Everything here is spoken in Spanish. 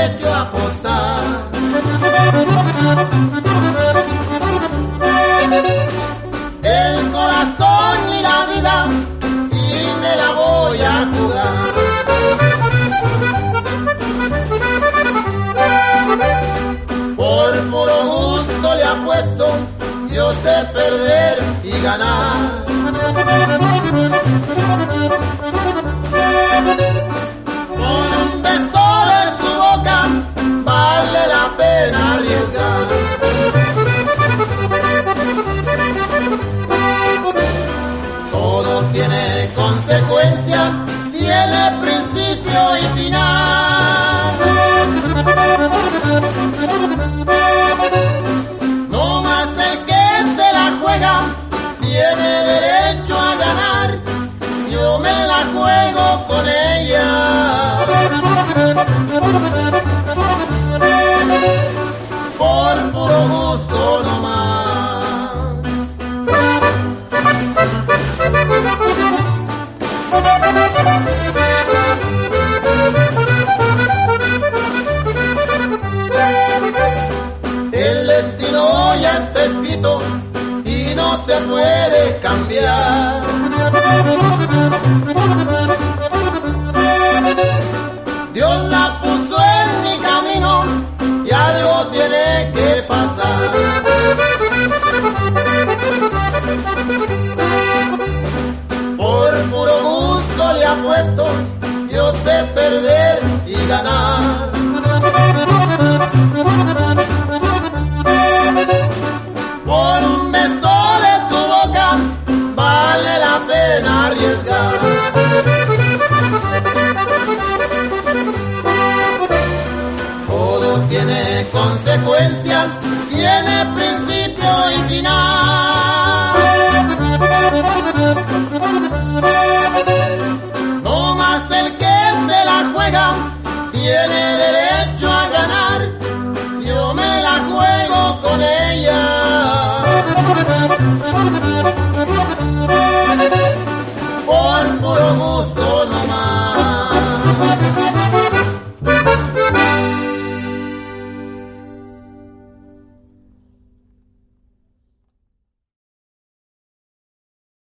derecho a apostar. El corazón y la vida y me la voy a jugar. Por puro gusto le apuesto, yo sé perder y ganar. Consecuencias, tiene principio y final. No más el que se la juega tiene derecho a ganar. Yo me la juego con ella. El destino ya está escrito y no se puede cambiar. Dios la puso en mi camino y algo tiene que pasar. apuesto, yo sé perder y ganar. Por un beso de su boca vale la pena arriesgar. Todo tiene consecuencias